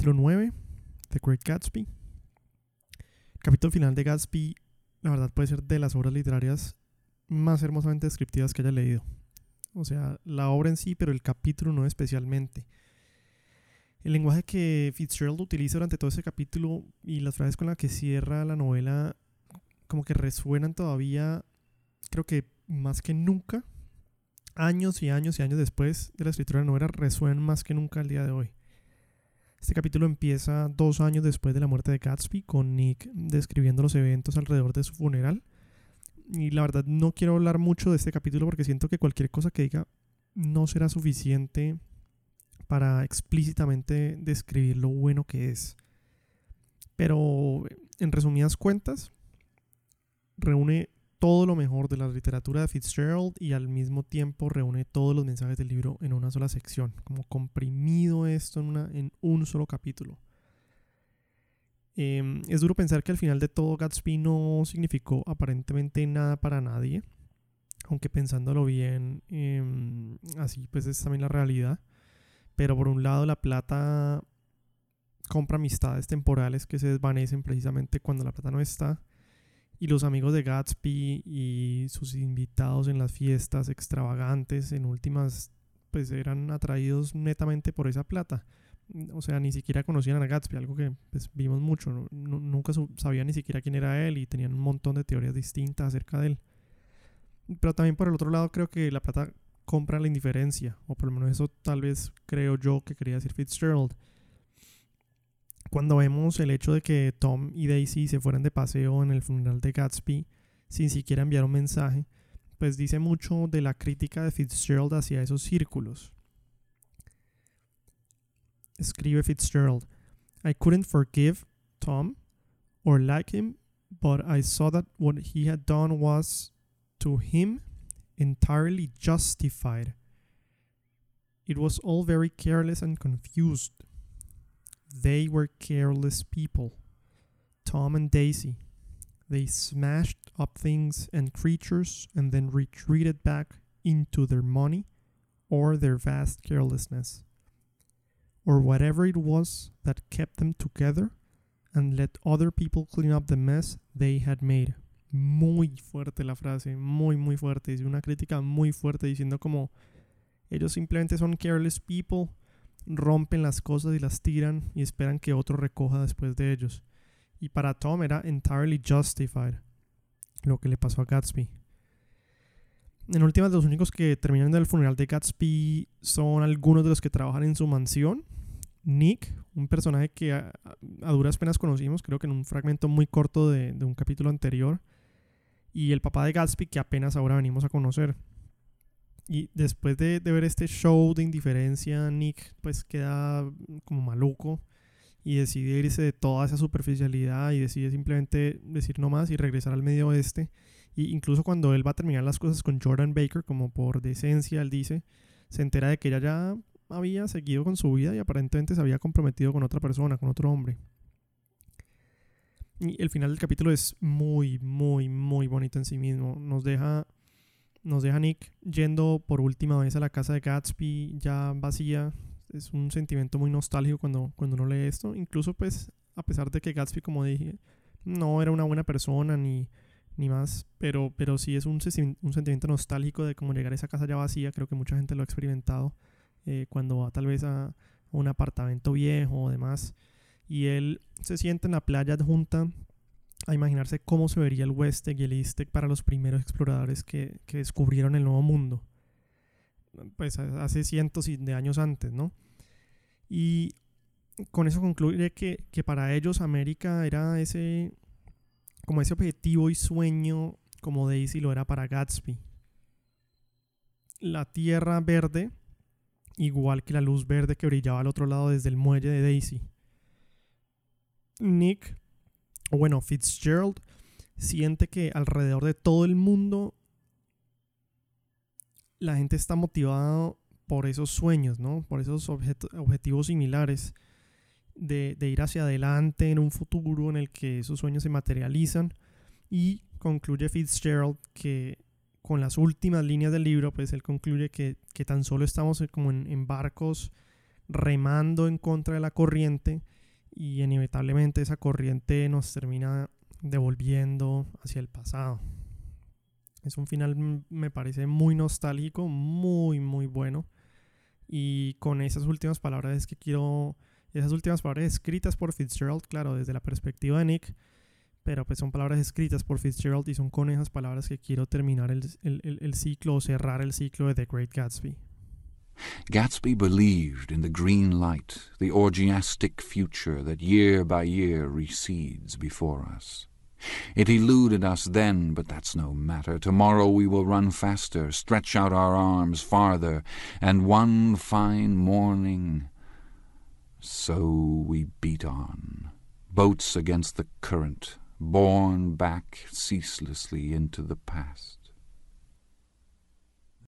Capítulo 9, The Great Gatsby. Capítulo final de Gatsby, la verdad, puede ser de las obras literarias más hermosamente descriptivas que haya leído. O sea, la obra en sí, pero el capítulo no especialmente. El lenguaje que Fitzgerald utiliza durante todo ese capítulo y las frases con las que cierra la novela como que resuenan todavía, creo que más que nunca, años y años y años después de la escritura de la novela, resuenan más que nunca al día de hoy. Este capítulo empieza dos años después de la muerte de Gatsby, con Nick describiendo los eventos alrededor de su funeral. Y la verdad no quiero hablar mucho de este capítulo porque siento que cualquier cosa que diga no será suficiente para explícitamente describir lo bueno que es. Pero en resumidas cuentas, reúne todo lo mejor de la literatura de Fitzgerald y al mismo tiempo reúne todos los mensajes del libro en una sola sección, como comprimido esto en, un solo capítulo. Em, es duro pensar que al final de todo Gatsby no significó aparentemente nada para nadie, aunque pensándolo bien, em, así pues es también la realidad. Pero por un lado la plata compra amistades temporales que se desvanecen precisamente cuando la plata no está. Y los amigos de Gatsby y sus invitados en las fiestas extravagantes, en últimas, pues eran atraídos netamente por esa plata. O sea, ni siquiera conocían a Gatsby, algo que pues, vimos mucho. nunca sabían ni siquiera quién era él y tenían un montón de teorías distintas acerca de él. Pero también por el otro lado creo que la plata compra la indiferencia, o por lo menos eso tal vez creo yo que quería decir Fitzgerald. Cuando vemos el hecho de que Tom y Daisy se fueran de paseo en el funeral de Gatsby sin siquiera enviar un mensaje, pues dice mucho de la crítica de Fitzgerald hacia esos círculos. Escribe Fitzgerald, I couldn't forgive Tom or like him, but I saw that what he had done was, to him, entirely justified. It was all very careless and confused. They were careless people. Tom and Daisy. They smashed up things and creatures and then retreated back into their money or their vast carelessness, or whatever it was that kept them together and let other people clean up the mess they had made. muy fuerte la frase, muy, muy fuerte. Dice una crítica muy fuerte diciendo como ellos simplemente son careless people, rompen las cosas y las tiran y esperan que otro recoja después de ellos. Y para Tom era entirely justified lo que le pasó a Gatsby. En últimas, los únicos que terminan del funeral de Gatsby son algunos de los que trabajan en su mansión. Nick, un personaje que a, duras penas conocimos, creo que en un fragmento muy corto de un capítulo anterior y el papá de Gatsby que apenas ahora venimos a conocer. Y después de, ver este show de indiferencia, Nick pues queda como maluco y decide irse de toda esa superficialidad y decide simplemente decir no más y regresar al medio oeste. Y incluso cuando él va a terminar las cosas con Jordan Baker, como por decencia, él dice, se entera de que ella ya había seguido con su vida y aparentemente se había comprometido con otra persona, con otro hombre. Y el final del capítulo es muy, muy, muy bonito en sí mismo. Nos deja, nos deja Nick yendo por última vez a la casa de Gatsby ya vacía. Es un sentimiento muy nostálgico cuando, cuando uno lee esto. Incluso pues a pesar de que Gatsby, como dije, no era una buena persona ni, ni más, pero, pero sí es un, un, sentimiento nostálgico de cómo llegar a esa casa ya vacía. Creo que mucha gente lo ha experimentado eh, cuando va tal vez a, a un apartamento viejo o demás y él se sienta en la playa adjunta a imaginarse cómo se vería el West y el East para los primeros exploradores que, descubrieron el Nuevo Mundo. Pues hace cientos de años antes, ¿no? Y con eso concluye que, que para ellos América era ese, como ese objetivo y sueño como Daisy lo era para Gatsby. La tierra verde, igual que la luz verde que brillaba al otro lado desde el muelle de Daisy. Nick, o bueno, Fitzgerald, siente que alrededor de todo el mundo la gente está motivada por esos sueños, ¿no? Por esos objetivos similares de, de, ir hacia adelante en un futuro en el que esos sueños se materializan. Y concluye Fitzgerald que con las últimas líneas del libro, pues él concluye que, que tan solo estamos como en, en barcos remando en contra de la corriente y inevitablemente esa corriente nos termina devolviendo hacia el pasado. Es un final, me parece muy nostálgico, muy, muy bueno. Y con esas últimas palabras es que quiero, esas últimas palabras escritas por Fitzgerald, claro, desde la perspectiva de Nick, pero pues son palabras escritas por Fitzgerald y son con esas palabras que quiero terminar el, el, el ciclo o cerrar el ciclo de The Great Gatsby. Gatsby believed in the green light, the orgiastic future that year by year recedes before us. It eluded us then, but that's no matter. Tomorrow we will run faster, stretch out our arms farther, and one fine morning. So we beat on, boats against the current, borne back ceaselessly into the past.